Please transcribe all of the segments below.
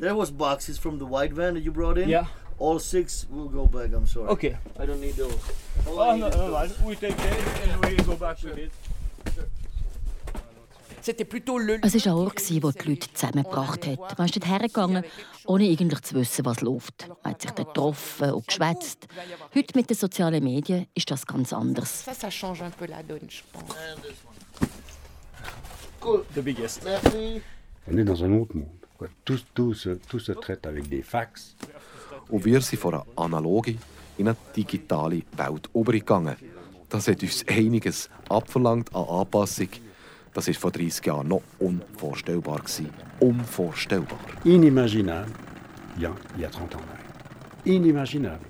There was boxes from the white van that you brought in. Yeah. All six will go back. I'm sorry. Okay. I don't need those. All Oh, no, no, those. We take it and we go back with it. Es war ein Ort, wo die Leute zusammengebracht hat. Man ist dort hergegangen, ohne eigentlich zu wissen, was läuft. Man hat sich dort getroffen und geschwätzt. Heute mit den sozialen Medien ist das ganz anders. Ça, ça change un peu la donne, je pense. And this one. Cool. The biggest. Merci. On est dans un autre monde. Tout, tout, se, tout se traite avec des fax. Und wir sind von einer analogen in eine digitale Welt übergegangen. Das hat uns einiges abverlangt an Anpassung. Das war vor 30 Jahren noch unvorstellbar. Gewesen. Unvorstellbar. Inimaginable il y a, il y a 30 ans. Inimaginable.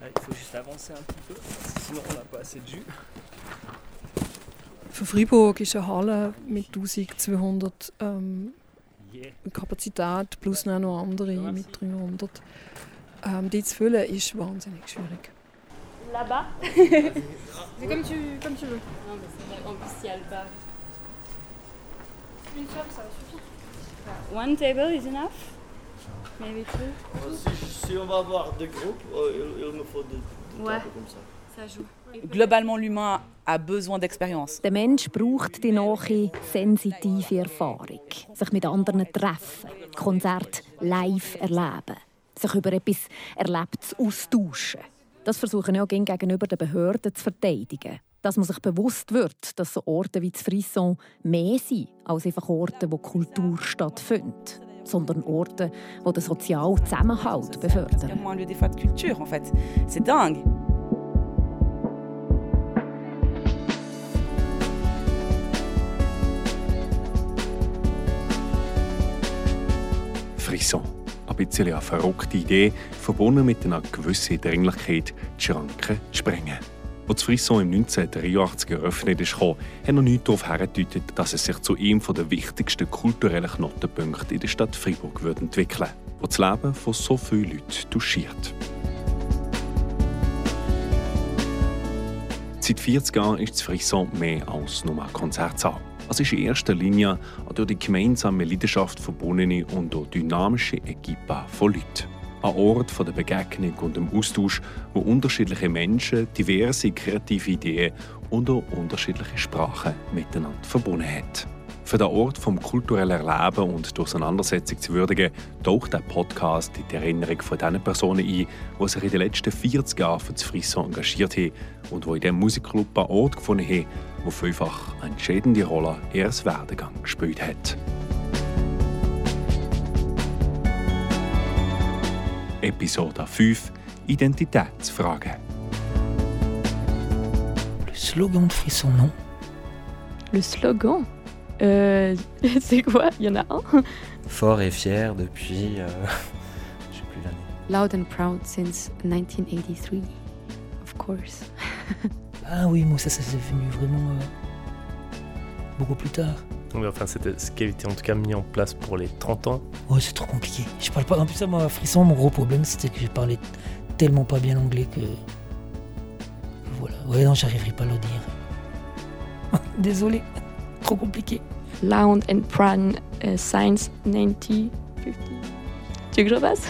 Ah, Il faut juste avancer un petit peu, sinon on n'a pas assez de jus. Für Freiburg ist eine Halle mit 1200 ähm. Kapazität plus noch andere mit 300. Ähm, die zu füllen ist wahnsinnig schwierig. Là-bas C'est comme tu, comme tu veux. Non, mais c'est vrai. En plus, il y a le bar. Une table, ça va suffire. One table is enough? Maybe two? Si, si on va avoir deux groupes, euh, il, il me faut deux, deux Ouais. tables comme ça. Ça joue. Globalement, l'humain a besoin d'expérience. Der Mensch braucht die nahe, sensitive Erfahrung. Sich mit anderen treffen, Konzerte live erleben, sich über etwas Erlebtes austauschen. Das versuchen ja auch gegenüber den Behörden zu verteidigen. Dass man sich bewusst wird, dass so Orte wie das Frisson mehr sind als einfach Orte, wo Kultur stattfindet, sondern Orte, wo den sozialen Zusammenhalt Il y a befördern. moins lieu Frisson. Ein bisschen eine verrückte Idee, verbunden mit einer gewissen Dringlichkeit, die Schranken zu sprengen. Als Frisson im 1983 eröffnet ist, hat noch nichts darauf hingedeutet, dass es sich zu einem der wichtigsten kulturellen Knotenpunkte in der Stadt Freiburg wird entwickeln würde, wo das Leben von so vielen Leuten touchiert. Seit 40 Jahren ist das Frisson mehr als nur ein Konzertsaal. Es ist in erster Linie eine durch die gemeinsame Leidenschaft verbundene und auch dynamische Equipe von Leuten. Ein Ort der Begegnung und dem Austausch, wo unterschiedliche Menschen diverse kreative Ideen und auch unterschiedliche Sprachen miteinander verbunden hat. Für den Ort vom kulturellen Erleben und die Auseinandersetzung zu würdigen, taucht der Podcast in die Erinnerung von den Personen ein, die sich in den letzten 40 Jahren für das Frisson engagiert haben und die in diesem Musikclub einen Ort gefunden haben, wo vielfach eine entscheidende Rolle in ihrem Werdegang gespielt hat. Episode 5 Identitätsfragen. Le slogan de Frisson, non Le slogan euh, C'est quoi Il y en a un Fort et fier depuis. euh, je sais plus l'année. Loud and proud since 1983. Of course. Ah oui, moi ça, ça c'est venu vraiment euh, beaucoup plus tard. Oui, enfin, c'était ce qui a été en tout cas mis en place pour les 30 ans. Ouais, c'est trop compliqué. Je parle pas. En plus, ça, moi, Frisson, mon gros problème, c'était que je parlais tellement pas bien anglais que. Voilà. Ouais, non, j'arriverai pas à le dire. Désolé, trop compliqué. Loud and proud uh, since 1950. Tu veux que je repasse?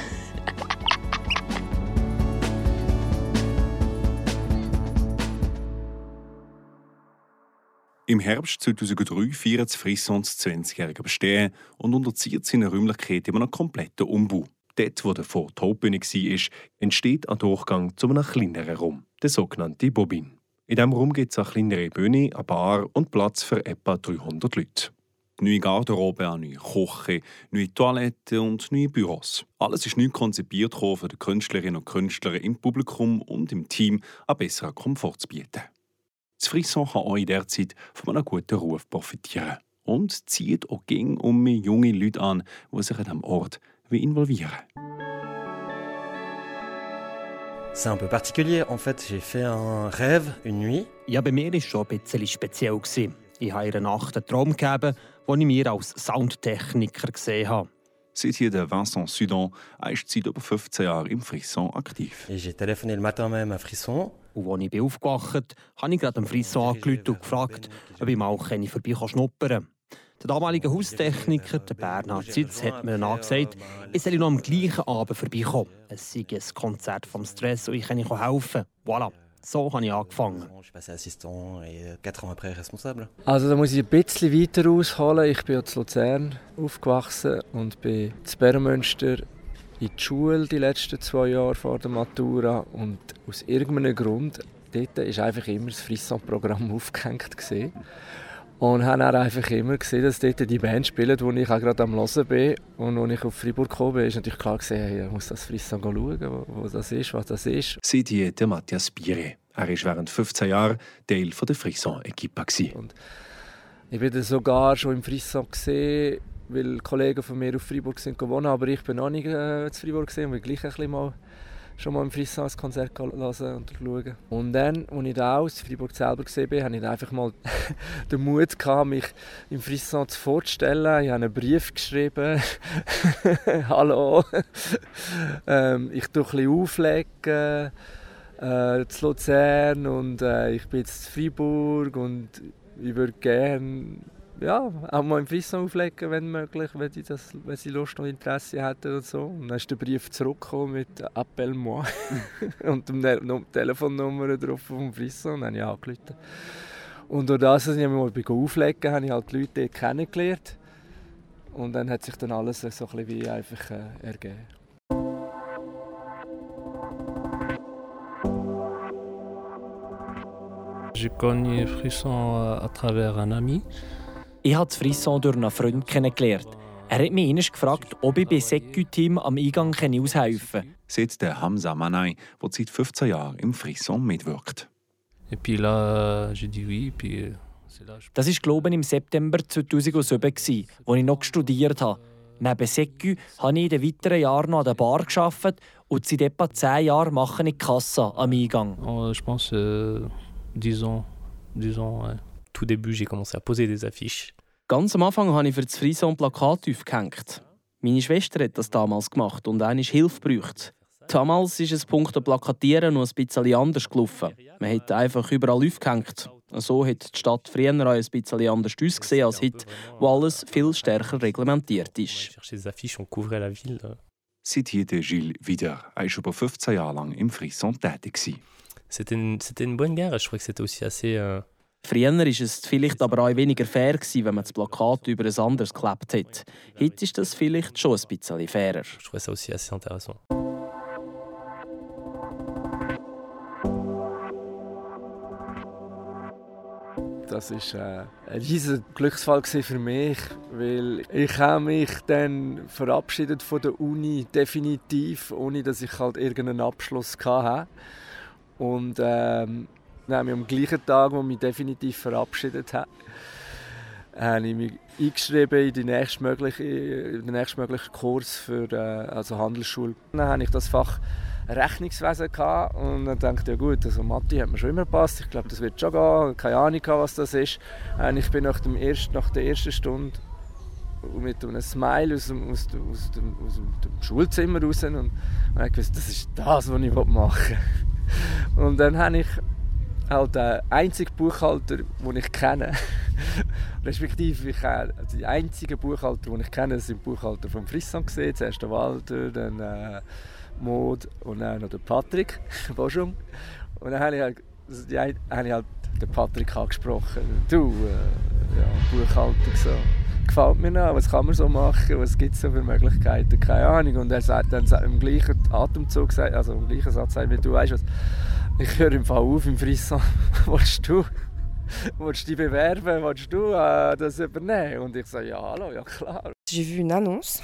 Im Herbst 2003 feiert das Frisson das 20-jährige Bestehen und unterzieht seine Räumlichkeiten einem kompletten Umbau. Dort, wo der vor die Hauptbühne war, entsteht ein Durchgang zu einem kleineren Raum, der sogenannte Bobin. In diesem Raum gibt es eine kleinere Bühne, eine Bar und Platz für etwa 300 Leute. Neue Garderobe, eine neue Küche, neue Toiletten und neue Büros. Alles ist neu konzipiert für die Künstlerinnen und Künstler im Publikum und im Team einen besseren Komfort zu bieten. Das Frisson kann auch in der Zeit von einem guten Ruf profitieren und zieht auch gegen um mehr junge Leute an, die sich an diesem Ort wie involvieren. C'est un peu particulier. En fait, j'ai fait un rêve une nuit. Ja, bei mir war es schon ein bisschen speziell. Ich habe ihr Nacht einen Traum gegeben, den ich mir als Soundtechniker gesehen habe. Seit hier der Vincent Sudon, er ist seit über 15 Jahren im Frisson aktiv. Et j'ai téléphoné le matin même à Frisson. Und als ich bin aufgewacht bin, habe ich gerade am Frisson angerufen und gefragt, ob ich mal vorbei schnuppern kann. Der damalige Haustechniker, der Bernhard Sitz, hat mir nachgesagt, ich soll noch am gleichen Abend vorbeikommen. Es sei ein Konzert vom Stress und ich kann helfen. Voilà. So habe ich angefangen. Also da muss ich ein bisschen weiter ausholen. Ich bin in Luzern aufgewachsen und bin in Bermünster in die Schule die letzten zwei Jahre vor der Matura. Und aus irgendeinem Grund, dort war einfach immer das Frisson-Programm aufgehängt. Gewesen. Und habe dann einfach immer gesehen, dass dort die Band spielt, wo ich auch gerade am Hören bin. Und als ich auf Freiburg gekommen bin, ist natürlich klar gesehen, hey, ich muss das Frisson schauen, wo, wo das ist, was das ist. Seht ihr der Matthias Bire. Er war während 15 Jahren Teil der Frisson-Equipe. Ich war sogar schon im Frisson gesehen, weil Kollegen von mir auf Freiburg sind gewonnen, aber ich bin noch nicht äh, in Freiburg gesehen, weil gleich ein mal schon mal im Frisson ein Konzert hören und schauen. Und dann, als ich da aus Freiburg selber gesehen bin, hatte ich einfach mal den Mut, gehabt, mich im Frisson vorzustellen. Ich habe einen Brief geschrieben. Hallo. ähm, ich tue ein bisschen auflegen äh, zu Luzern und äh, ich bin jetzt in Freiburg und ich würde gerne ja, auch mal im Frisson auflegen, wenn möglich, wenn, die das, wenn sie Lust und Interesse hätten und so. Und dann ist der Brief zurückgekommen mit «Appel moi» und der Telefonnummer drauf vom Frisson und dann habe ich angerufen. Und durch das, dass ich mal auflegen habe ich halt die Leute kennengelernt. Und dann hat sich dann alles so ein bisschen wie einfach äh, ergeben. J'ai connu Frisson à travers un ami. Ich habe das Frisson durch einen Freund kennengelernt. Er hat mich einmal gefragt, ob ich bei Secu-Team am Eingang aushelfen kann. Sagt der Hamza Manai, der seit 15 Jahren im Frisson mitwirkt. Puis Das war, glaube ich, im September 2007, als ich noch studiert habe. Neben Secu habe ich in den weiteren Jahren noch an der Bar gearbeitet und seit etwa 10 Jahren mache ich Kassa am Eingang. Oh, pense, euh, 10 ans. 10 ans, ouais. Tout début, j'ai commencé à poser des affiches. Ganz am Anfang habe ich für das Frison Plakat aufgehängt. Meine Schwester hat das damals gemacht und eine Hilfe gebraucht. Damals ist es Punkt Plakatieren noch ein bisschen anders gelaufen. Man hat einfach überall aufgehängt. So hat die Stadt früher auch ein bisschen anders ausgesehen als heute, wo alles viel stärker reglementiert ist. Seit hier der Gilles wieder. Er war über 15 Jahre lang im Frisson tätig. C'était une, une bonne guerre. Je crois que c'était aussi assez. Euh Früher war es vielleicht aber auch weniger fair, gewesen, wenn man das Plakat über ein anderes geklebt hat. Heute ist das vielleicht schon ein bisschen fairer. Ich trouve ça aussi assez intéressant. Das war äh, ein riesiger Glücksfall für mich, weil ich habe mich dann verabschiedet von der Uni definitiv, ohne dass ich halt irgendeinen Abschluss hatte. Und ähm, dann habe ich am gleichen Tag, wo ich mich definitiv verabschiedet habe, habe ich mich eingeschrieben in, die nächstmögliche, in den nächstmöglichen Kurs für äh, also Handelsschule. Dann hatte ich das Fach Rechnungswesen gehabt und dann dachte ich, ja gut, also Mathe hat mir schon immer gepasst, ich glaube, das wird schon gehen, keine Ahnung, was das ist. Und ich bin nach, dem ersten, nach der ersten Stunde mit einem Smile aus dem, aus dem, aus dem, aus dem Schulzimmer raus und, und ich gewusst, das ist das, was ich machen will. Und dann habe ich halt der einzige Buchhalter, den ich kenne. Respektive ich also die einzigen Buchhalter, die ich kenne, sind Buchhalter vom Frisson gesehen. Zuerst der Walter, dann äh, Maud und dann noch der Patrick Boschung. Und dann habe ich halt, die, habe ich halt den Patrick angesprochen. Du, äh, ja, Buchhaltung so. Gefällt mir noch, was kann man so machen, was gibt es so für Möglichkeiten, keine Ahnung. Und er sagt dann im gleichen Atemzug, also im gleichen Satz, wie du weißt was, ich höre im Fall auf im Frisson. Willst du? Willst du dich bewerben? Willst du äh, das übernehmen? Und ich sage, ja, hallo, ja klar. J'ai vu une annonce.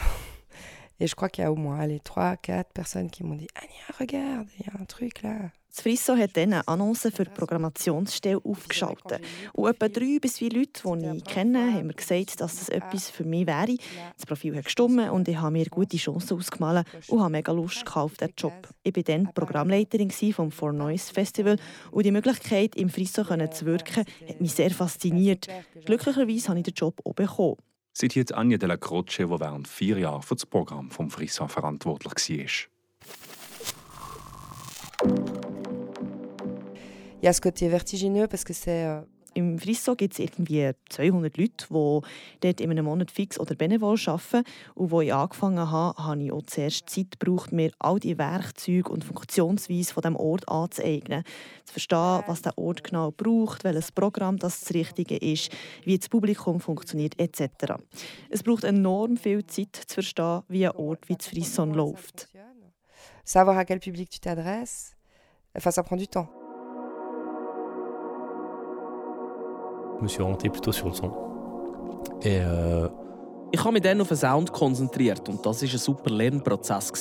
Et je crois qu'il y a au moins les 3, 4 personnes qui m'ont dit Ania, regarde, il y a un truc là. Das Frisso hat dann eine Annonce für die Programmationsstelle aufgeschaltet. Und etwa drei bis vier Leute, die ich kenne, haben mir gesagt, dass das etwas für mich wäre. Das Profil hat gestimmt und ich habe mir gute Chancen ausgemalt und habe mega Lust auf diesen Job. Ich war dann Programmleiterin vom For Noise Festival und die Möglichkeit, im Frisso zu wirken, hat mich sehr fasziniert. Glücklicherweise habe ich den Job auch bekommen. Jetzt Anja de la Croce, die während vier Jahren für das Programm vom Frisson verantwortlich war. Il y côté vertigineux parce que c'est. Im Frisso gibt es irgendwie 200 Leute, die dort in einem Monat fix oder benevol arbeiten. Und als ich angefangen habe, habe ich auch zuerst Zeit gebraucht, mir all die Werkzeuge und Funktionsweise von dem Ort anzueignen. Zu verstehen, was der Ort genau braucht, welches Programm das, das Richtige ist, wie das Publikum funktioniert etc. Es braucht enorm viel Zeit zu verstehen, wie ein Ort wie das Frisson läuft. Savoir à quel public tu t'adresses, enfin ça prend du temps. Me suis orienté plutôt sur le son. Et euh, Ich habe mich dann auf den Sound konzentriert und das war ein super Lernprozess.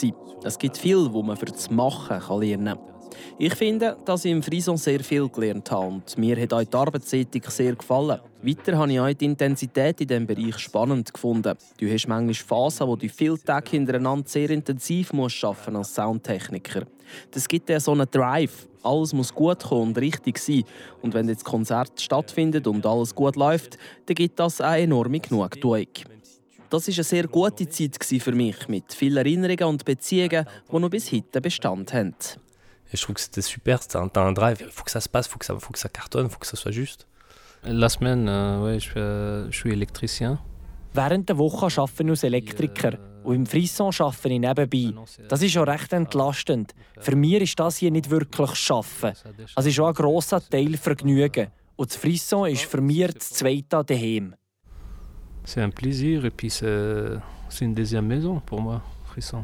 Es gibt viel, wo man für das Machen lernen kann. Ich finde, dass ich im Frison sehr viel gelernt habe und mir hat auch die Arbeitsethik sehr gefallen. Weiter habe ich auch die Intensität in diesem Bereich spannend gefunden. Du hast manchmal Phasen, wo du viele Tage hintereinander sehr intensiv musst arbeiten als Soundtechniker. Das gibt dir so einen Drive. Alles muss gut kommen und richtig sein. Und wenn jetzt Konzert stattfindet und alles gut läuft, dann gibt das eine enorme Genugtuung. Das war eine sehr gute Zeit für mich, mit vielen Erinnerungen und Beziehungen, die noch bis heute Bestand haben. Et je trouve que c'était super, c'était un, un drive. Il faut que ça se passe, il faut, que ça, faut que ça cartonne, il faut que ça soit juste. La semaine, euh, ouais, je, euh, je suis électricien. Während der Woche arbeite ich als Elektriker und im Frisson arbeite ich nebenbei. Das ist schon recht entlastend. Für mich ist das hier nicht wirklich Arbeiten. Es ist auch ein grosser Teil Vergnügen. Und das Frisson ist für mich das zweite daheim. C'est un plaisir et puis c'est c'est une deuxième maison pour moi, Frisson.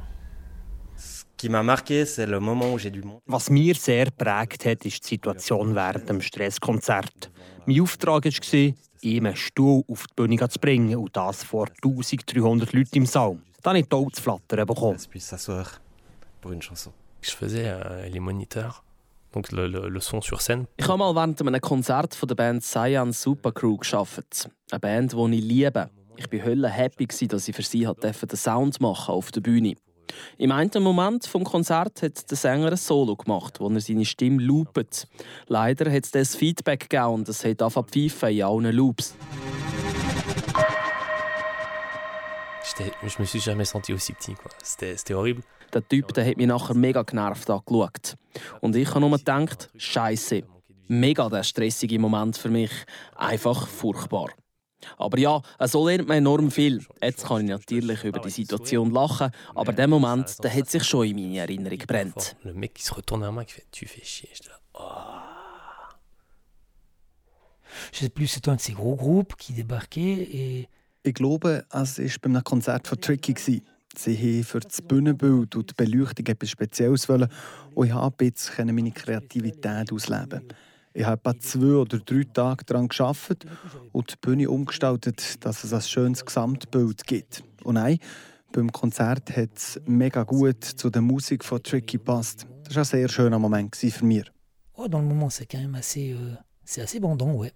Qui m'a marqué, c'est le moment où j'ai dû monter. Was mir sehr geprägt hat, ist die Situation während dem Stresskonzert. Mein Auftrag war, ihm einen Stuhl auf die Bühne zu bringen und das vor 1300 Leuten im Saal. Dann habe ich die Augen zu flattern bekommen. Je faisais euh, les moniteurs, donc le, le, le son sur scène. Ich habe mal während einem Konzert von der Band Cyan Supercrew geschafft. Eine Band, die ich liebe. Ich war happy, dass ich für sie den Sound machen auf der Bühne. Im einen Moment vom Konzert hat der Sänger ein Solo gemacht, wo er seine Stimme loopt. Leider hat es das Feedback gegeben und es hat angefangen pfeifen in allen Loops. Je me suis jamais senti aussi petit. C'était horrible. Der Typ der hat mich nachher mega genervt angeschaut. Und ich habe nur gedacht, Scheiße, mega der stressige Moment für mich. Einfach furchtbar. Aber ja, so lernt man enorm viel. Jetzt kann ich natürlich über die Situation lachen, aber der Moment der hat sich schon in meine Erinnerung gebrannt. Le mec qui se retourne vers moi qui fait Tu fais chier. Oh. Je sais plus, c'était un de ces gros groupes qui débarquait et Ich glaube, es war bei einem Konzert von Tricky. Sie haben für das Bühnenbild und die Beleuchtung etwas Spezielles wollen und ich konnte ein bisschen meine Kreativität ausleben. Ich habe etwa zwei oder drei Tage daran gearbeitet und die Bühne umgestaltet, dass es ein schönes Gesamtbild gibt. Und nein, beim Konzert hat es mega gut zu der Musik von Tricky gepasst. Das war ein sehr schöner Moment für mich. oh, dans le moment, c'est quand même assez, euh, assez bandant, ouais.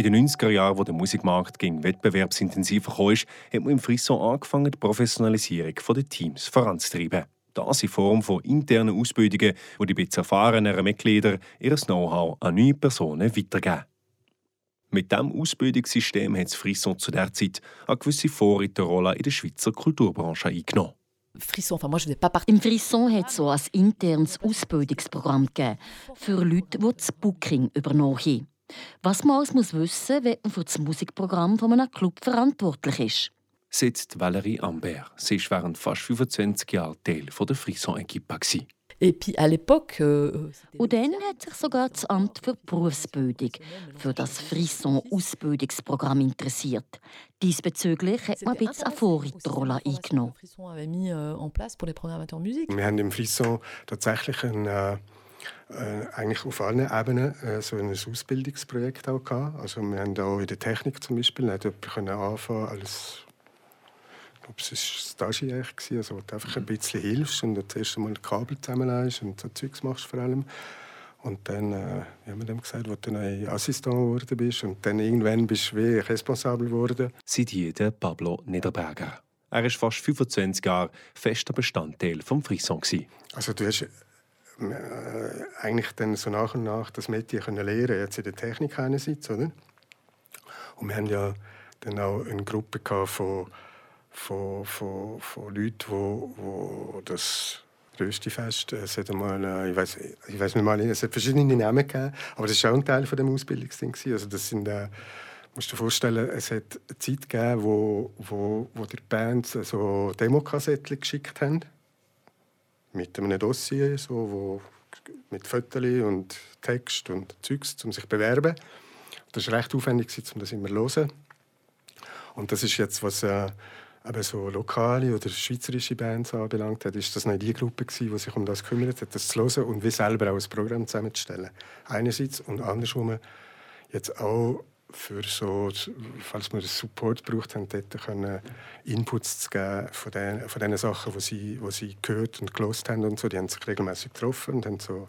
In den 90er Jahren, wo der Musikmarkt gegen wettbewerbsintensiver kam, hat man im Frisson angefangen, die Professionalisierung der Teams voranzutreiben. Das in Form von internen Ausbildungen, wo die bisschen erfahreneren Mitglieder ihr Know-how an neue Personen weitergeben. Mit diesem Ausbildungssystem hat das Frisson zu der Zeit eine gewisse Vorreiterrolle in der Schweizer Kulturbranche eingenommen. Frisson, enfin moi je faisais pas. Im Frisson hat es so ein internes Ausbildungsprogramm gegeben für Leute, die das Booking übernommen haben. Was man alles muss wissen, wenn man für das Musikprogramm von einem Club verantwortlich ist. Sitzt Valérie Ambert. Sie war während fast 25 Jahren Teil der Frisson-Equipe. Et puis à l'époque. Euh, Und dann hat sich sogar das Amt für Berufsbildung für das Frisson-Ausbildungsprogramm interessiert. Diesbezüglich hat man ein bisschen eine Vorreiterrolle eingenommen. Euh. Wir haben im Frisson tatsächlich ein, äh, eigentlich auf allen Ebenen äh, so ein Ausbildungsprojekt auch gehabt. Also wir haben auch in der Technik zum Beispiel nicht können anfangen als ich glaube, es war Stagiaire, gewesen, also wo du einfach ein bisschen hilfst und das erste Mal Kabel zusammenlegst und so Zeugs machst vor allem. Und dann, äh, wie haben wir dem gesagt, wo du dann Assistent geworden bist und dann irgendwann bist du wie responsabel geworden. Seit hier der Pablo Niederberger. Er war fast 25 Jahre fester Bestandteil des Frisson. Also du hast eigentlich dann so nach und nach das Metier können lernen jetzt in der Technik einerseits, oder? Und wir haben ja dann auch eine Gruppe von, von, von, von Leuten, wo, wo das Röstifest, es hat einmal, äh, ich weiß ich weiß nicht mal, es hat verschiedene Namen gegeben, aber das war auch ein Teil von dem Ausbildungsding. Also das sind, äh, musst dir vorstellen, es hat eine Zeit gegeben, wo, wo, wo die Bands so Demokassetten geschickt haben mit einem Dossier, so, wo, mit Fotos und Text und Zeugs, um sich zu bewerben. Das war recht aufwendig, um das immer zu hören. Und das ist jetzt, was äh, eben so lokale oder schweizerische Bands anbelangt hat, ist das nicht die Gruppe gewesen, die sich um das gekümmert hat, das zu hören und wie selber auch ein Programm zusammenzustellen. Einerseits und andersrum jetzt auch für so, falls wir Support braucht haben, dort können Inputs zu geben von den, von den Sachen, die sie, die sie gehört und gelost haben und so. Die haben sich regelmäßig getroffen und haben so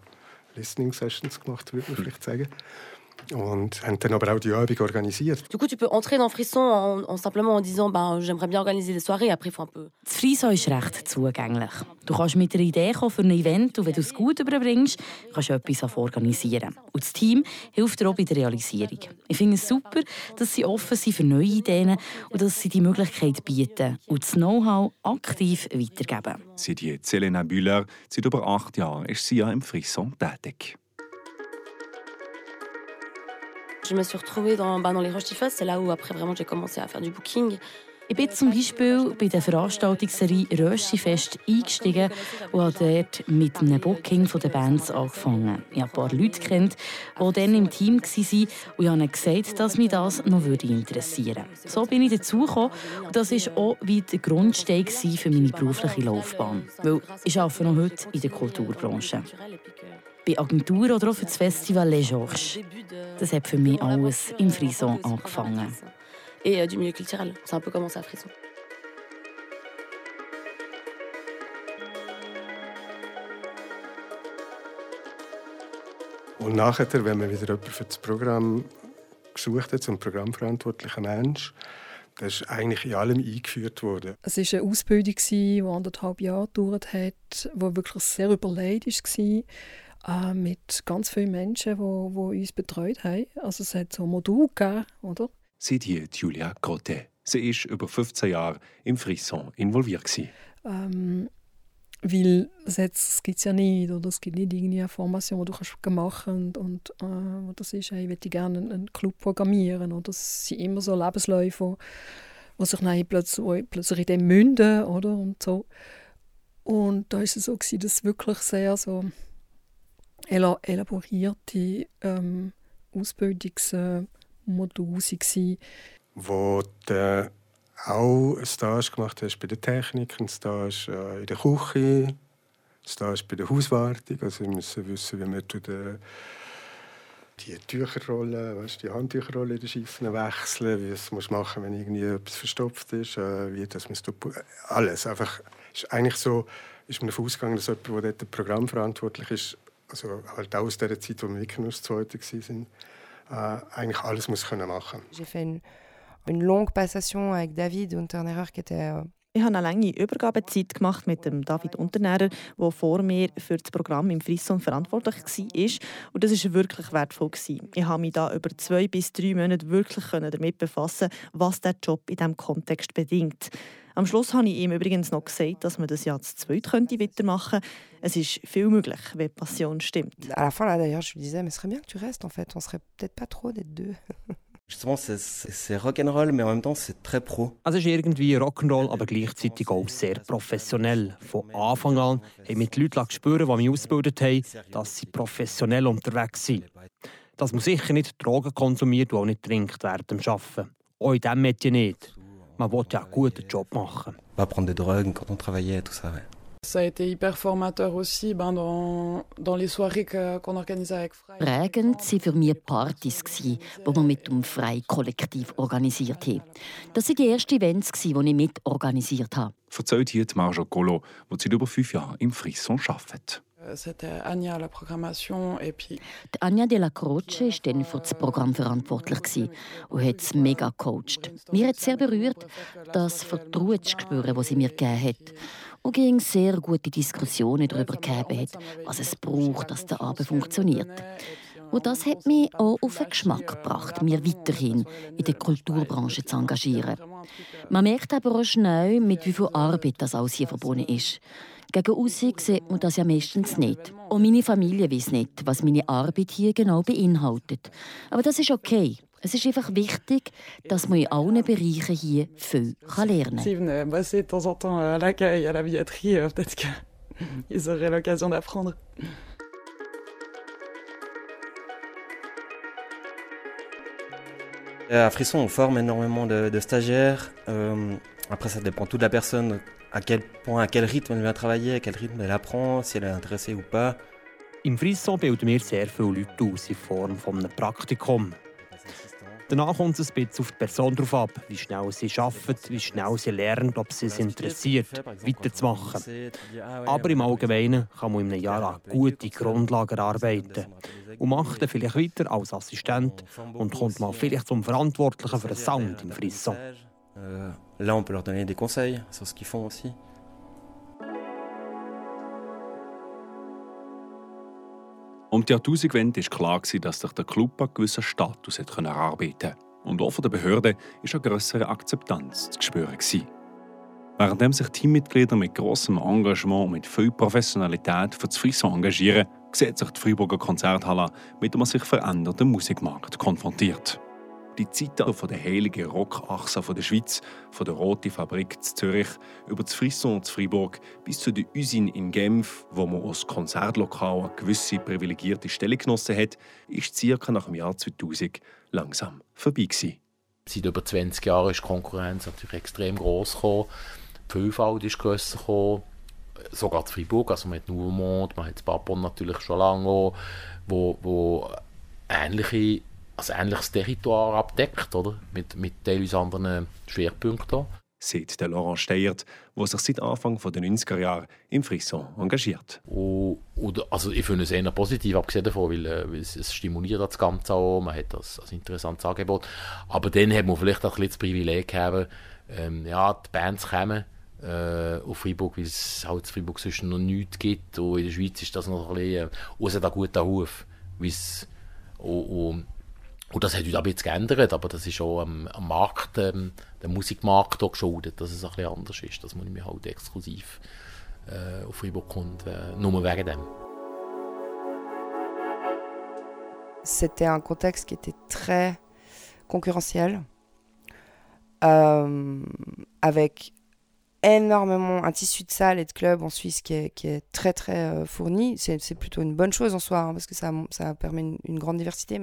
Listening Sessions gemacht, würde man vielleicht sagen. Und haben dann aber auch die Übung organisiert. Du coup, tu peux entrer dans Frisson en, en simplement en disant ben, j'aimerais bien organiser des soirées. Après, faut un peu. Das Frisson ist recht zugänglich. Du kannst mit einer Idee kommen für ein Event und wenn du es gut überbringst, kannst du etwas organisieren. Und das Team hilft dir auch bei der Realisierung. Ich finde es super, dass sie offen sind für neue Ideen und dass sie die Möglichkeit bieten und das Know-how aktiv weitergeben. Seit jetzt Selena Bühler, seit über acht Jahren ist sie ja im Frisson tätig. Je me suis retrouvée dans, bah, dans les Rochefest. C'est là où après vraiment j'ai commencé à faire du booking. Ich bin zum Beispiel bei der Veranstaltungsserie Röschifest eingestiegen und habe dort mit einem Booking der Bands angefangen. Ich habe ein paar Leute kennt, die dann im Team waren und ich habe gesagt, dass mich das noch interessieren würde. So bin ich dazugekommen und das war auch wie der Grundstein für meine berufliche Laufbahn. Weil ich arbeite noch heute in der Kulturbranche. Bei Agenturen oder auch für das Festival Les Georges. Das hat für mich alles im Frison angefangen. Et euh, du milieu culturel. C'est un peu commencé à Frisson. Und nachher, wenn man wieder jemanden für das Programm gesucht hat, zum programmverantwortlichen Mensch, das ist eigentlich in allem eingeführt worden. Es war eine Ausbildung, die anderthalb Jahre gedauert hat, die wirklich sehr überlegt war, äh, mit ganz vielen Menschen, die, die uns betreut haben. Also es hat so Module gegeben, oder? Sieht hier Julia Grotte. Sie ist über 15 Jahre im Frisson involviert. Ähm, weil es gibt es ja nicht, oder es gibt nicht irgendeine Formation, die du kannst machen und, und äh, das ist, hey, ich möchte gerne einen Club programmieren, oder es sind immer so Lebensläufe, die sich dann plötzlich, plötzlich in dem münden, oder, und so. Und da war es so, gewesen, dass wirklich sehr so elaborierte ähm, Ausbildungsmodule waren. Wo du auch einen Stage gemacht hast bei der Technik, einen Stage äh, in der Küche, einen Stage bei der Hauswartung. Also wir müssen wissen, wie man die, die Tücherrolle, weißt, die Handtücherrolle in den Schiffen wechseln, wie es muss machen, wenn irgendwie etwas verstopft ist, äh, wie das muss alles. Einfach ist eigentlich so, ist man davon ausgegangen, dass jemand, der dort programmverantwortlich ist, also halt auch aus der Zeit, wo wir wirklich nur das Zweite waren, äh, eigentlich alles muss können machen. J'ai fait une, une longue passation avec David Unternehrer, qui était euh, Ich habe eine lange Übergabezeit gemacht mit dem David Unternehrer, der vor mir für das Programm im Frisson verantwortlich war. Und das war wirklich wertvoll. Ich habe mich da über zwei bis drei Monate wirklich damit befassen, was der Job in diesem Kontext bedingt. Am Schluss habe ich ihm übrigens noch gesagt, dass man das ja zu zweit könnte weitermachen könnte. Es ist viel möglich, wenn die Passion stimmt. À la fin, là, d'ailleurs, je lui disais, mais ce serait bien que tu restes, en fait. On serait peut-être pas trop d'être deux. Justement, c'est rock'n'roll, mais en même temps, c'est très pro. Also es ist irgendwie Rock'n'Roll, aber gleichzeitig auch sehr professionell. Von Anfang an haben wir die Leute spüren, die mich ausgebildet haben, dass sie professionell unterwegs sind. Dass man sicher nicht Drogen konsumiert und auch nicht trinkt während dem Arbeiten. Auch in diesem Mädchen nicht. Man will ja einen guten Job machen. Pas prendre des drogues quand on travaillait, tout ça, ouais. Ça a été hyper formateur aussi ben, dans, dans les soirées qu'on organisait avec Frei. Prägend waren für mich Partys, die wir mit dem Frei Kollektiv organisiert haben. Das waren die ersten Events, die ich mit organisiert habe. Erzählt hier Marjo Colo, die seit über fünf Jahren im Frisson arbeitet. C'était Anja la Programmation et Anja de la Croce war dann für das Programm verantwortlich und hat es mega gecoacht. Mir hat sehr berührt, das Vertrauensgespür, das sie mir gegeben hat. und ging sehr gute Diskussionen darüber gegeben hat, was es braucht, dass der Abend funktioniert. Und das hat mich auch auf den Geschmack gebracht, mir weiterhin in der Kulturbranche zu engagieren. Man merkt aber auch schnell, mit wie viel Arbeit das alles hier verbunden ist. Gegen aussen sieht man das ja meistens nicht. Und meine Familie weiß nicht, was meine Arbeit hier genau beinhaltet. Aber das ist okay. Es ist einfach wichtig, dass man in allen Bereichen hier viel lernen kann. S'ils venaient bosser de temps en temps à d'apprendre. À Frisson, on forme énormément de, de stagiaires. Euh, après, ça dépend tout de la personne, à quel point, à quel rythme elle vient travailler, à quel rythme elle apprend, si elle est intéressée ou pas. Im Frisson bilden wir sehr viele Leute aus in Form von einem Praktikum. Danach kommt es ein bisschen auf die Person drauf ab, wie schnell sie arbeitet, wie schnell sie lernt, ob sie es interessiert, weiterzumachen. Aber im Allgemeinen kann man in einem Jahr eine gute Grundlage erarbeiten und macht dann vielleicht weiter als Assistent und kommt mal vielleicht zum Verantwortlichen für den Sound im Frisson. Là, on peut leur donner des conseils sur ce qu'ils font aussi. Um die Jahrtausendwende war klar, dass sich der Club einen gewissen Status erarbeiten konnte. Und auch von den Behörden war eine grössere Akzeptanz zu spüren. Während sich Teammitglieder mit grossem Engagement und mit viel Professionalität für das Frisson engagieren, sieht sich die Freiburger Konzerthalle mit einem sich veränderten Musikmarkt konfrontiert. Die Zeiten von der heiligen Rockachse der Schweiz, von der Rote Fabrik zu Zürich über das Frisson zu Freiburg bis zu der Usine in Genf, wo man als Konzertlokal eine gewisse privilegierte Stellung genossen hat, ist circa nach dem Jahr 2000 langsam vorbei gewesen. Seit über 20 Jahren ist die Konkurrenz natürlich extrem groß gekommen. Die Vielfalt ist grösser gekommen. Sogar zu Freiburg, also man hat Nouvemont, man hat Papon natürlich schon lange, wo, wo ähnliche also ähnliches Territoire abdeckt, oder? Mit, mit teilweise anderen Schwerpunkten. Seit der Laurent Steyert, der sich seit Anfang der 90er Jahre im Frisson engagiert. Und, und, also ich finde es eher positiv, abgesehen davon, weil, äh, weil es, es, stimuliert das Ganze auch, man hat das, das interessantes Angebot. Aber dann hat man vielleicht auch ein bisschen das Privileg gehabt, ähm, ja, die Bands kommen äh, auf Freiburg, weil es halt in Freiburg sonst noch nichts gibt. Und in der Schweiz ist das noch ein bisschen, äh, es hat einen guten Ruf. Und, und, das hat heute ein bisschen geändert, aber das ist auch am, Markt, ähm, dass es anders ist, exklusiv. C'était un contexte qui était très concurrentiel, euh, avec énormément un tissu de salles et de clubs en Suisse qui est, très très euh, fourni. C'est plutôt une bonne chose en soi, hein, parce que ça, permet une, grande diversité.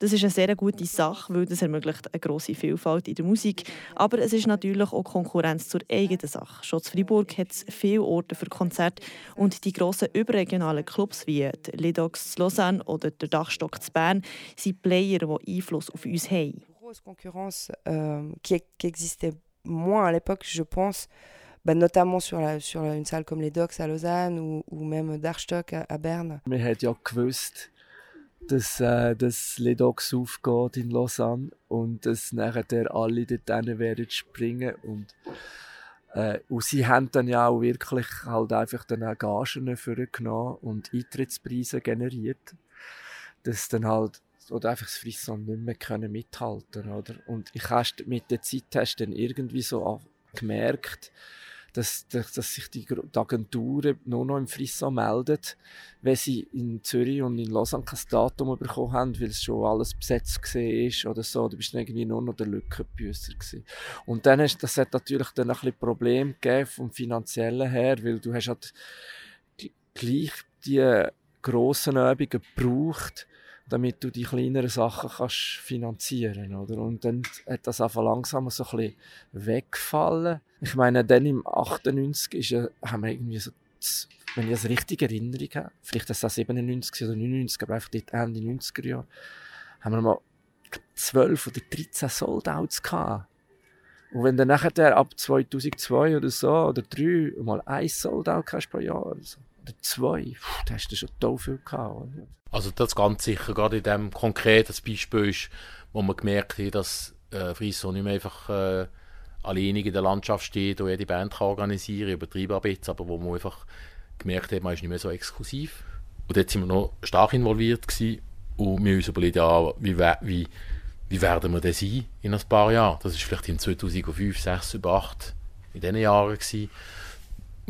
Das ist eine sehr gute Sache, weil das ermöglicht eine grosse Vielfalt in der Musik. Aber es ist natürlich auch Konkurrenz zur eigenen Sache. Schon in Freiburg hat es viele Orte für Konzerte und die grossen überregionalen Clubs wie die Lidox Lausanne oder der Dachstock zu Bern sind Player, die Einfluss auf uns haben. Grosse concurrence euh, qui, qui existait moins à l'époque, je pense, bah, notamment sur, la, sur une salle comme les Docks à Lausanne ou, ou même Darstock à, à Berne. Man hat ja gewusst, dass äh, das Ledox aufgeht in Lausanne und dass nachher alle dort werden springen und äh, und sie haben dann ja auch wirklich halt einfach dann auch Gagen genommen und Eintrittspreise generiert, dass dann halt oder einfach das Frisson nicht mehr können mithalten oder? Und ich hast mit der Zeit hast dann irgendwie so gemerkt, dass, dass, dass sich die, die Agenturen nur noch im Frisson melden, wenn sie in Zürich und in Lausanne kein Datum bekommen haben, weil es schon alles besetzt war oder so. Du bist dann irgendwie nur noch der Lückenbüsser gewesen. Und dann hast, das hat natürlich dann ein bisschen Probleme gegeben vom finanziellen her, weil du hast halt gleich die grossen Übungen gebraucht, damit du die kleineren Sachen kannst finanzieren oder Und dann hat das einfach langsam so ein bisschen weggefallen. Ich meine, dann im 98 ist ja, haben wir irgendwie so, wenn ich das Erinnerung habe, vielleicht ist das 97 oder 99, aber einfach dort Ende 90er Jahre, haben wir mal 12 oder 13 Soldouts gehabt. Und wenn du nachher ab 2002 oder so, oder 3 mal ein Soldout hast pro Jahr, oder, oder zwei, pff, da hast du schon so viel gehabt. Oder? Also das ganz sicher, gerade in dem konkreten Beispiel ist, wo man gemerkt hat, dass äh, Frisson nicht mehr einfach äh, alleinig in der Landschaft steht und jede Band kann organisieren übertrieben ein bisschen, aber wo man einfach gemerkt hat, man ist nicht mehr so exklusiv. Und dort sind wir noch stark involviert gewesen und wir uns überlegt, ja, wie, wie, wie werden wir denn sein in ein paar Jahren? Das ist vielleicht in 2005, 2006, 2008, in diesen Jahren gewesen,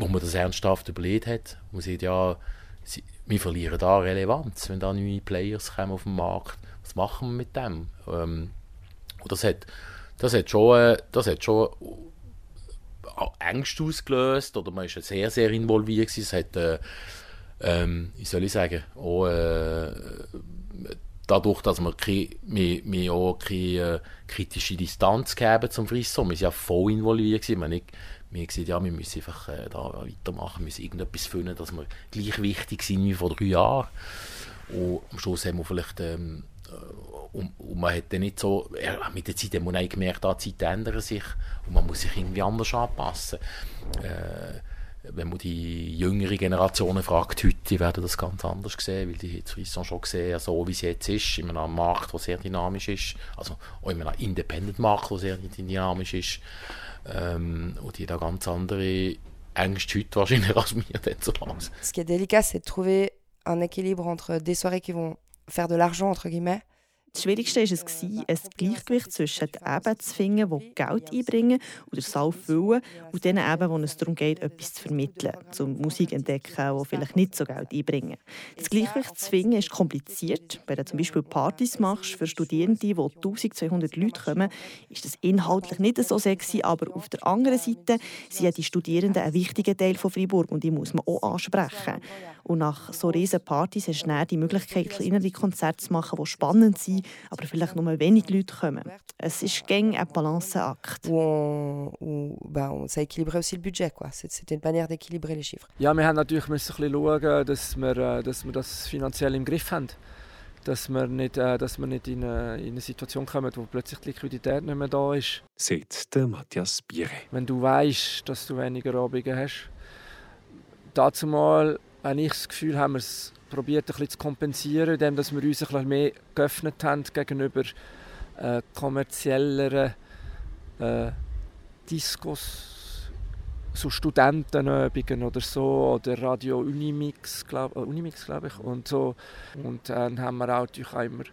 wo man das ernsthaft überlegt hat. Man sieht, ja, wir verlieren da Relevanz, wenn da neue Players kommen auf den Markt. Was machen wir mit dem? Ähm, das hat, das hat schon, äh, das hat schon Ängste ausgelöst oder man ist sehr, sehr involviert gewesen. Es hat, äh, ähm, wie soll ich sagen, auch, äh, dadurch, dass wir, wir, wir auch keine äh, kritische Distanz geben zum Frisson, wir sind ja voll involviert gewesen. Nicht, wir haben gesagt, ja, wir müssen einfach äh, da weitermachen, wir müssen irgendetwas finden, dass wir gleich wichtig sind wie vor drei Jahren. Und am Schluss haben wir vielleicht ähm, und, und, man hat dann nicht so, ja, mit der Zeit hat man gemerkt, ah, die Zeiten ändern sich und man muss sich irgendwie anders anpassen. Äh, wenn man die jüngere Generationen fragt, heute, die werden das ganz anders sehen, weil die jetzt Frisson schon gesehen, so wie es jetzt ist, in einem Markt, der sehr dynamisch ist, also auch in einem Independent-Markt, der sehr dynamisch ist, ähm, da ganz andere Ängste heute wahrscheinlich als langsam. Ce qui est délicat, c'est de trouver un équilibre entre des soirées qui vont faire de l'argent, entre guillemets, das Schwierigste war es, ein Gleichgewicht zwischen den zu finden, die Geld einbringen den Saal füllen, und denen eben, wo es darum geht, etwas zu vermitteln, zum Musik entdecken, die vielleicht nicht so Geld einbringen. Das Gleichgewicht zu finden ist kompliziert. Wenn du zum Beispiel Partys machst für Studierende, wo 1200 Leute kommen, ist das inhaltlich nicht so sexy, aber auf der anderen Seite sind ja die Studierenden ein wichtiger Teil von Freiburg und die muss man auch ansprechen. Und nach so riesen Partys hast du die Möglichkeit, kleinere Konzerte zu machen, die spannend sind, aber vielleicht nur wenig Leute kommen. Es ist gäng ein Balanceakt. Où on, bah, ça équilibrait aussi le budget. C'était une manière d'équilibrer les chiffres. Ja, wir haben natürlich müssen ein bisschen schauen, dass wir, äh, dass wir das finanziell im Griff haben. Dass wir nicht, äh, dass wir nicht in eine, in eine Situation kommen, wo plötzlich die Liquidität nicht mehr da ist. Sagt der Matthias Biere. Wenn du weißt, dass du weniger Abende hast. Dazu mal habe ich das Gefühl, haben wir es probiert, ein bisschen zu kompensieren, indem wir uns ein bisschen mehr geöffnet haben gegenüber äh, kommerzielleren äh, Diskos, so Studentenübungen oder so, oder Radio Unimix, glaube äh, glaub ich. Und, so. und dann haben wir auch, auch immer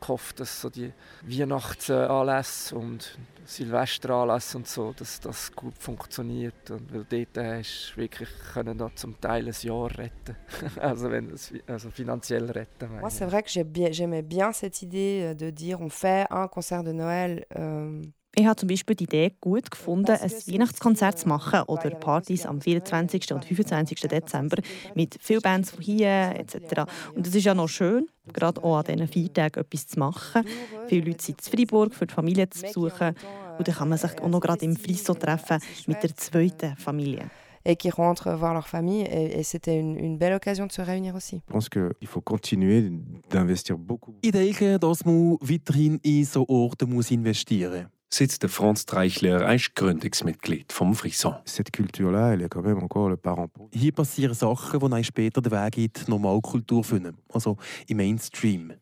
gehofft, dass so die Weihnachtsanlässe und Silvesteranlässe und so, dass das gut funktioniert. Und weil dort hast du wirklich können da zum Teil ein Jahr retten. also, wenn es, also finanziell retten. Moi, c'est vrai que j'aimais bien cette idée euh, de dire on fait un concert de Noël. Euh Ich habe zum Beispiel die Idee gut gefunden, ein Weihnachtskonzert zu machen oder Partys am 24. und 25. Dezember mit vielen Bands von hier etc. Und es ist ja noch schön, gerade auch an diesen vier Tagen etwas zu machen. Viele Leute sind in Freiburg für die Familie zu besuchen und dann kann man sich auch noch gerade im Friso treffen mit der zweiten Familie. et qui rentrent voir leur famille. Et, et c'était une, une, belle occasion de se réunir aussi. Je pense qu'il faut continuer d'investir beaucoup. Ich denke, dass man weiterhin in so Orte muss investieren muss sitzt der Franz Treichler, er ist Gründungsmitglied vom Frisson. Cette culture-là, elle est quand même encore le parent Hier passieren Sachen, die einem später den Weg in die Normalkultur finden, also im Mainstream.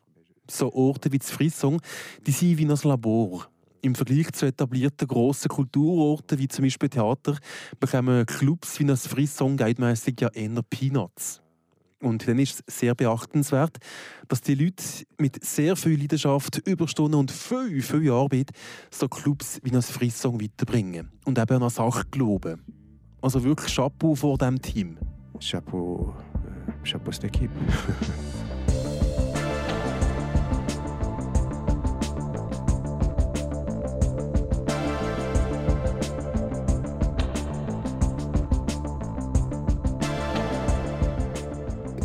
So Orte wie das Frisson, die sind wie ein Labor. Im Vergleich zu etablierten grossen Kulturorten wie zum Beispiel Theater bekommen Clubs wie das Frisson guidemässig ja eher Peanuts. Und dann ist es sehr beachtenswert, dass die Leute mit sehr viel Leidenschaft, Überstunden und viel, viel Arbeit so Clubs wie das Frisson weiterbringen. Und eben an Sache glauben. Also wirklich Chapeau vor diesem Team. Chapeau, äh, Chapeau cette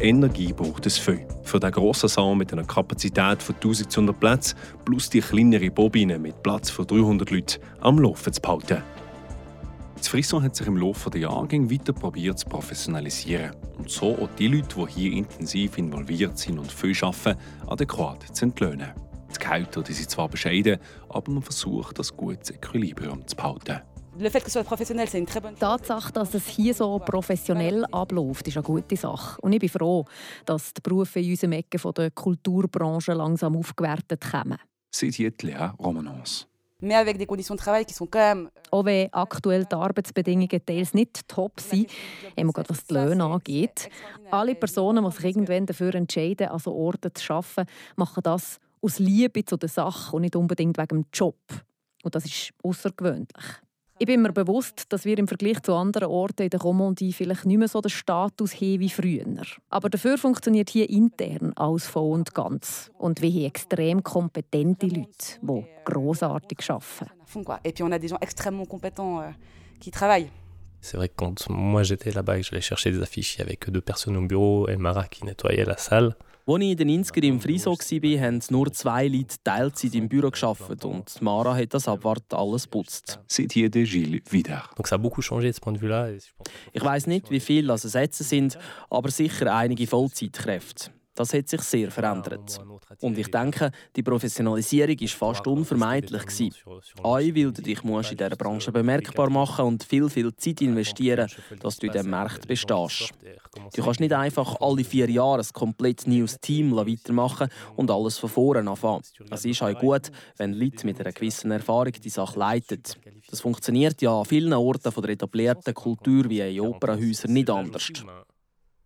Energie braucht es viel. Für den grossen Saal mit einer Kapazität von 1200 Plätzen plus die kleinere Bobine mit Platz für 300 Leuten am Laufen zu behalten. Das Frisson hat sich im Laufe der Jahre weiter probiert zu professionalisieren und so auch die Leute, die hier intensiv involviert sind und viel arbeiten, adäquat zu entlöhnen. Die Gehälter die sind zwar bescheiden, aber man versucht, das gute Equilibrium zu behalten. Die Tatsache, dass es hier so professionell abläuft, ist eine gute Sache. Und ich bin froh, dass die Berufe in unserem Ecke der Kulturbranche langsam aufgewertet kommen. C'est Lea même Auch wenn aktuell die Arbeitsbedingungen teils nicht top sind, immer gerade was die Löhne angeht. Alle Personen, die sich irgendwann dafür entscheiden, an so Orten zu arbeiten, machen das aus Liebe zu der Sache und nicht unbedingt wegen dem Job. Und das ist außergewöhnlich. Ich bin mir bewusst, dass wir im Vergleich zu anderen Orten in der Romandie vielleicht nicht mehr so den Status haben wie früher. Aber dafür funktioniert hier intern alles voll und ganz. Und wir haben extrem kompetente Leute, die grossartig arbeiten. Et puis on a des gens extrêmement compétents euh, qui travaillent. C'est vrai que quand moi j'étais là-bas et que j'allais chercher des affiches, il n'y avait que deux personnes au bureau et Mara qui nettoyait la salle. Als ich in den 90ern im Friso war, haben nur zwei Leute Teilzeit im Büro gearbeitet und Mara hat das Abwart alles putzt. Ich weiß nicht, wie viele das es jetzt sind, aber sicher einige Vollzeitkräfte. Das hat sich sehr verändert. Und ich denke, die Professionalisierung war fast unvermeidlich. gewesen. Ein, weil du dich musst in dieser Branche bemerkbar machen und viel, viel Zeit investieren, dass du in diesem Markt bestehst. Du kannst nicht einfach alle vier Jahre ein komplett neues Team weitermachen und alles von vorne anfangen. Es ist auch gut, wenn Leute mit einer gewissen Erfahrung die Sache leiten. Das funktioniert ja an vielen Orten von der etablierten Kultur wie in Opernhäusern nicht anders.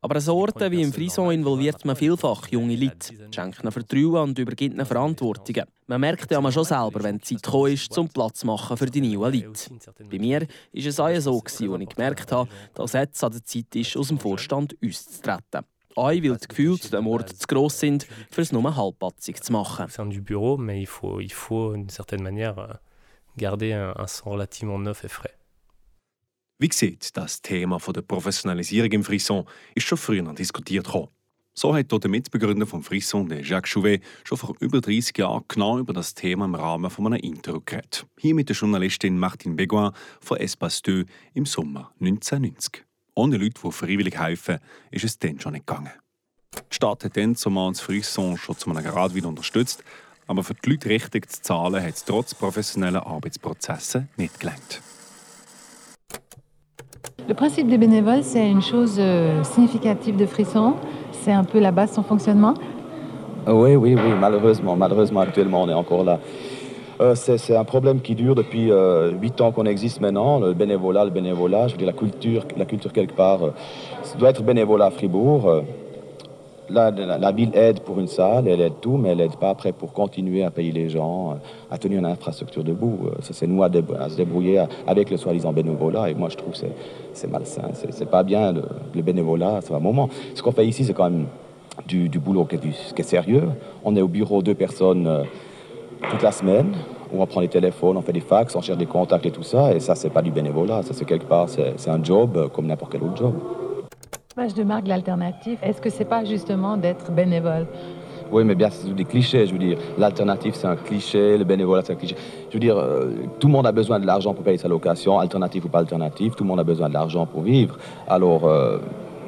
Aber an so Orten wie im Frison involviert man vielfach junge Leute, schenkt ihnen Vertrauen und übergibt ihnen Verantwortungen. Man merkt ja schon selber, wenn die Zeit gekommen ist, zum Platz zu machen für die neuen Leute. Bei mir war es auch so, gewesen, wo ich gemerkt habe, dass jetzt an der Zeit ist, aus dem Vorstand auszutreten. Auch weil die Gefühle zu dem Ort zu gross sind, für es nur halbpatzig zu machen. sein du bureau, mais il faut, il faut d'une certaine manière euh, garder un, un sang relativement neuf et frais. Wie gesagt, das Thema der Professionalisierung im Frisson ist schon früher diskutiert worden. So hat der Mitbegründer vom Frisson, Jacques Chouvet, schon vor über 30 Jahren genau über das Thema im Rahmen von einem Interview geredet. Hier mit der Journalistin Martine Begoin von Espace 2 im Sommer 1990. Ohne Leute, die freiwillig helfen, ist es dann schon nicht gegangen. Die Stadt hat dann zumal das Frisson schon zu einem Grad wieder unterstützt, aber für die Leute richtig zu zahlen, hat es trotz professioneller Arbeitsprozesse nicht gelangt. Le principe des bénévoles, c'est une chose euh, significative de Frisson. C'est un peu la base de son fonctionnement. Oui, oui, oui, malheureusement, malheureusement actuellement on est encore là. Euh, c'est un problème qui dure depuis euh, huit ans qu'on existe maintenant, le bénévolat, le bénévolat, je veux dire la culture, la culture quelque part, ça doit être bénévolat à Fribourg. La, la- ville aide pour une salle, elle aide tout, mais elle aide pas après pour continuer à payer les gens, à tenir une infrastructure debout. Euh, c'est nous à, se débrouiller avec le soi-disant bénévolat, et moi je trouve que c'est- malsain, c'est pas bien le, le bénévolat, c'est un moment. Ce qu'on fait ici, c'est quand même du, boulot qui est, du- sérieux. On est au bureau deux personnes euh, toute la semaine, où on prend les téléphones, on fait des fax, on cherche des contacts et tout ça, et ça, c'est pas du bénévolat, ça c'est quelque part, c'est c'est un job euh, comme n'importe quel autre job. L'image de marque l'alternative, est-ce que c'est pas justement d'être bénévole? Oui, mais bien, c'est des clichés, je veux dire. L'alternative, c'est un cliché, le bénévolat, c'est un cliché. Je veux dire, euh, tout le monde a besoin de l'argent pour payer sa location, alternative ou pas alternative, tout le monde a besoin de l'argent pour vivre. Alors, euh,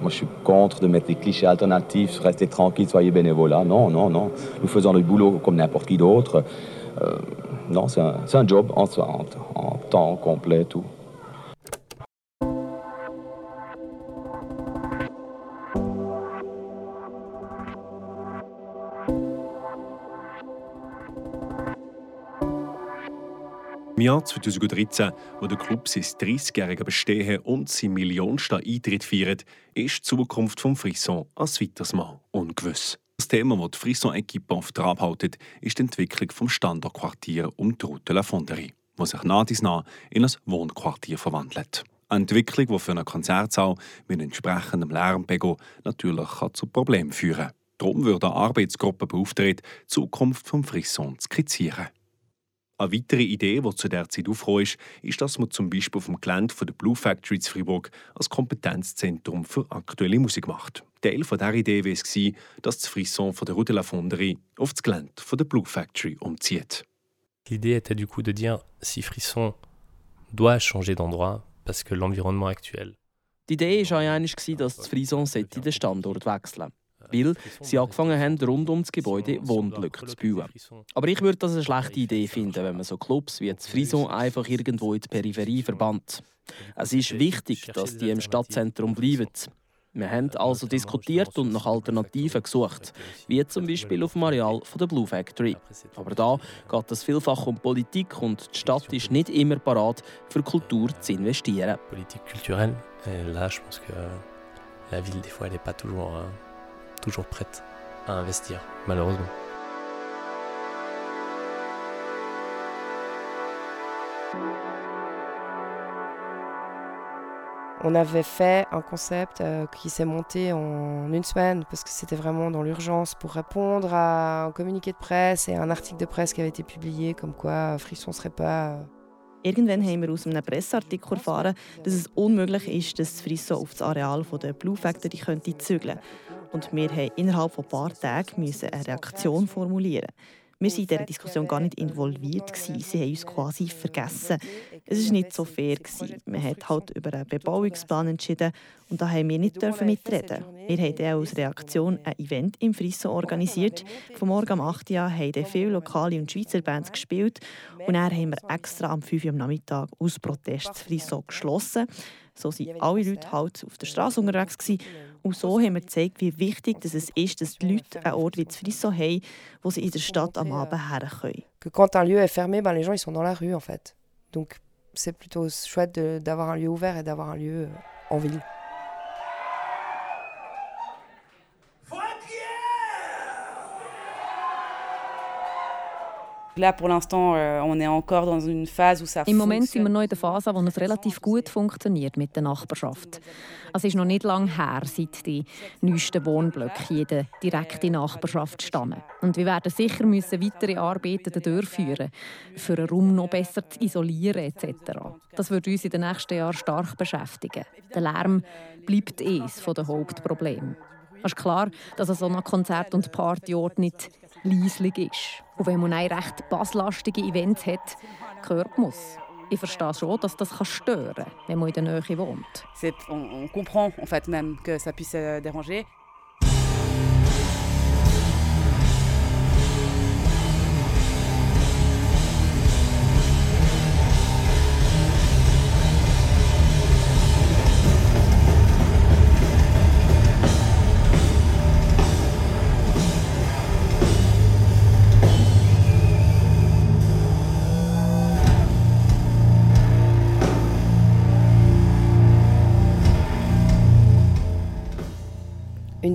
moi, je suis contre de mettre des clichés alternatifs, rester tranquille, soyez bénévolat. Non, non, non. Nous faisons le boulot comme n'importe qui d'autre. Euh, non, c'est un, un job en, en, en temps complet, tout. Jahr 2013, wo der Club sein 30-jähriges Bestehen und sein millionsten Eintritt feiert, ist die Zukunft des Frisson als weiteres Mal ungewiss. Das Thema, das die Frisson-Equipe auf Trab hält, ist die Entwicklung des Standortquartiers um die Route La Fonderie, das sich nach dies nach in ein Wohnquartier verwandelt. Eine Entwicklung, die für einen Konzertsaal mit entsprechendem Lärmpegel natürlich zu Problemen führen kann. Darum wird eine Arbeitsgruppe beauftragt, die Zukunft des Frisson zu skizzieren. Eine weitere Idee, die zu dieser Zeit aufgekommen ist, ist, dass man zum Beispiel auf dem Gelände von der Blue Factory zu Fribourg als Kompetenzzentrum für aktuelle Musik macht. Teil von dieser Idee war es, dass das Frisson von der Rue de la Fonderie auf das Gelände von der Blue Factory umzieht. L'idée était du coup de dire si Frisson doit changer d'endroit parce que l'environnement actuel Die Idee war eigentlich, dass das Frison sollte den Standort wechseln weil sie angefangen haben, rund um das Gebäude Wohnblöcke zu bauen. Aber ich würde das eine schlechte Idee finden, wenn man so Clubs wie das Frison einfach irgendwo in die Peripherie verbannt. Es ist wichtig, dass die im Stadtzentrum bleiben. Wir haben also diskutiert und nach Alternativen gesucht, wie zum Beispiel auf dem Areal der Blue Factory. Aber da geht es vielfach um Politik und die Stadt ist nicht immer parat, für Kultur zu investieren. Politik kulturelle, et là je pense que la ville des fois n'est pas toujours, euh, toujours prête à investir, malheureusement. On avait fait un concept euh, qui s'est monté en une semaine parce que c'était vraiment dans l'urgence pour répondre à un communiqué de presse et un article de presse qui avait été publié comme quoi Frisson serait pas. euh, Irgendwann haben wir aus einem Presseartikel erfahren, dass es unmöglich ist, dass Frisso auf das Areal der Blue Factory könnte zügeln Und wir mussten innerhalb von ein paar Tagen eine Reaktion formulieren. Wir waren in dieser Diskussion gar nicht involviert. Sie haben uns quasi vergessen. Es war nicht so fair. Man hat halt über einen Bebauungsplan entschieden und da haben wir nicht dürfen mitreden. Wir haben dann als Reaktion ein Event im Frisso organisiert. Von morgen um 8 Uhr haben viele lokale und Schweizer Bands gespielt und dann haben wir extra am 5 Uhr am Nachmittag aus Protest das Frisso geschlossen. So waren alle Leute halt auf der Straße unterwegs. Gewesen. Und so haben wir gezeigt, wie wichtig es ist, dass die Leute einen Ort wie das Frisso haben, wo sie in der Stadt am Abend her können. Que quand un lieu est fermé, ben, les gens ils sont dans la rue en fait. Donc c'est plutôt chouette d'avoir un lieu ouvert et d'avoir un lieu euh, en ville. Im Moment sind wir noch in der Phase, wo es relativ gut funktioniert mit der Nachbarschaft. Es ist noch nicht lange her, seit die neuesten Wohnblöcke hier in der direkten Nachbarschaft standen. Und wir werden sicher müssen weitere Arbeiten durchführen, für einen Raum noch besser zu isolieren etc. Das wird uns in den nächsten Jahren stark beschäftigen. Der Lärm bleibt eines der Hauptprobleme. Es ist klar, dass ein so ein Konzert- und Partyort nicht leislich ist. Und wenn man ein recht basslastige Events hat, gehört muss. Ich verstehe schon, dass das stören kann, wenn man in der Nähe wohnt. On, on comprend en fait même que ça euh.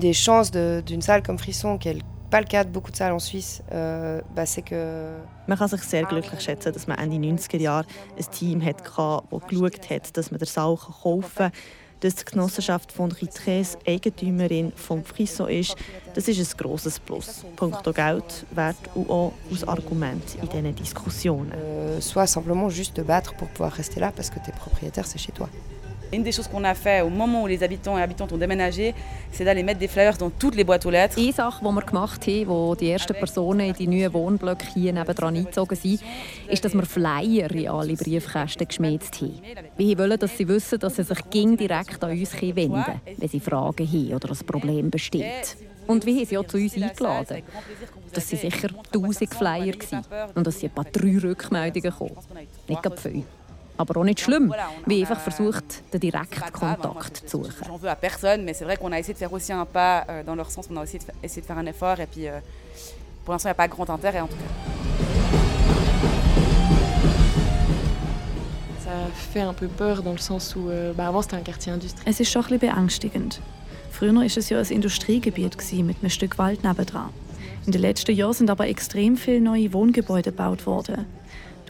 Des chances d'une salle comme Frisson, qui n'est pas le cas de beaucoup de salles en Suisse, euh, bah, c'est que Man kann sich sehr glücklich schätzen, dass man Ende 90er Jahre ein Team hatte, das geschaut hat, dass man den Saal kaufen kann. Dass die Genossenschaft von Ritres Eigentümerin vom Friso ist, das ist ein grosses Plus. Punkto Geld, Wert und auch als Argument in diesen Diskussionen. euh, soit simplement juste te battre pour pouvoir rester là parce que t'es propriétaire, c'est chez toi. Une des choses qu'on a fait au moment où les habitants et habitantes ont déménagé, c'est d'aller mettre des flyers dans toutes les boîtes aux lettres. Eine Sache, die wir gemacht haben, wo die ersten Personen in die neuen Wohnblöcke hier nebendran eingezogen sind, ist, dass wir Flyer in alle Briefkästen geschmiedet haben. Wir wollen, dass sie wissen, dass sie sich direkt an uns wenden können, wenn sie Fragen haben oder ein Problem besteht. Und wir haben sie auch zu uns eingeladen. Das waren sicher 1000 Flyer und es sind etwa drei Rückmeldungen gekommen. Nicht gerade viel. Aber auch nicht schlimm. Wir einfach versucht, den direkten Kontakt zu suchen. J'en veux à personne, mais c'est vrai qu'on a essayé de faire aussi un pas euh, dans leur sens. On a essayé de faire un effort. Et puis, euh, pour l'instant, il n'y a pas grand intérêt en tout cas. Ça fait un peu peur dans le sens où euh, bah, avant c'était un quartier industriel. Es ist schon ein bisschen beängstigend. Früher war es ja ein Industriegebiet mit einem Stück Wald nebendran. In den letzten Jahren sind aber extrem viele neue Wohngebäude gebaut worden.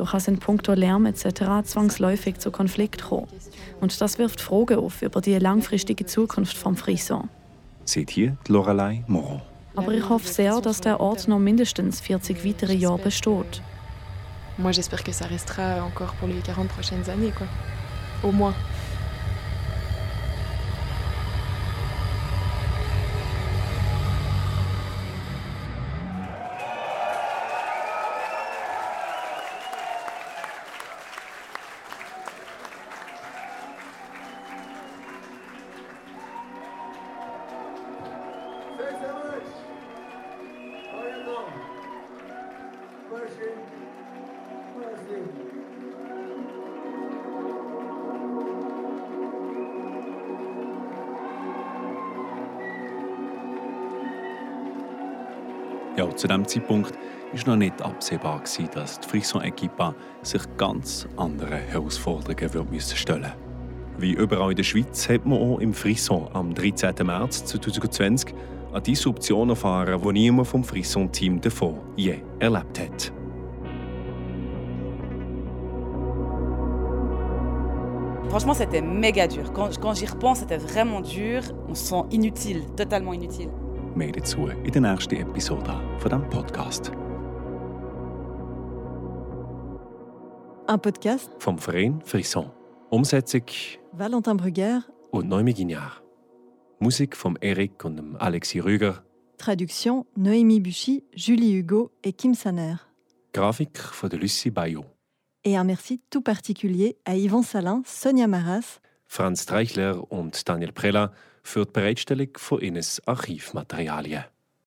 Durch es in puncto Lärm etc. zwangsläufig zu Konflikt kommen. Und das wirft Fragen auf über die langfristige Zukunft vom Frisson. Seht hier Lorelei Moron. Aber ich hoffe sehr, dass der Ort noch mindestens 40 weitere Jahre besteht. Moi j'espère que ça restera encore pour les 40 prochaines années quoi. Au moins. Ja, zu diesem Zeitpunkt war noch nicht absehbar, dass die Frisson-Equipa sich ganz anderen Herausforderungen stellen müsste. Wie überall in der Schweiz hat man auch im Frisson am 13. März 2020 eine Disruption erfahren, die niemand vom Frisson-Team davor je erlebt hat. Franchement, c'était méga dur. Quand, quand j'y repense, c'était vraiment dur. On se sent inutile, totalement inutile. Mehr dazu in der nächsten Episode von diesem Podcast. Un podcast Vom Verein Frisson. Umsetzung Valentin Brugger, und Noemi Guignard. Musik von Eric und dem Alexis Rüger. traduction Noémie Buchy, Julie Hugo et Kim Saner. Grafik von der Lucie Bayot. Et un merci tout particulier à Yvan Salin, Sonia Maras, Franz Treichler und Daniel Prella für die Bereitstellung von ihnen Archivmaterialien.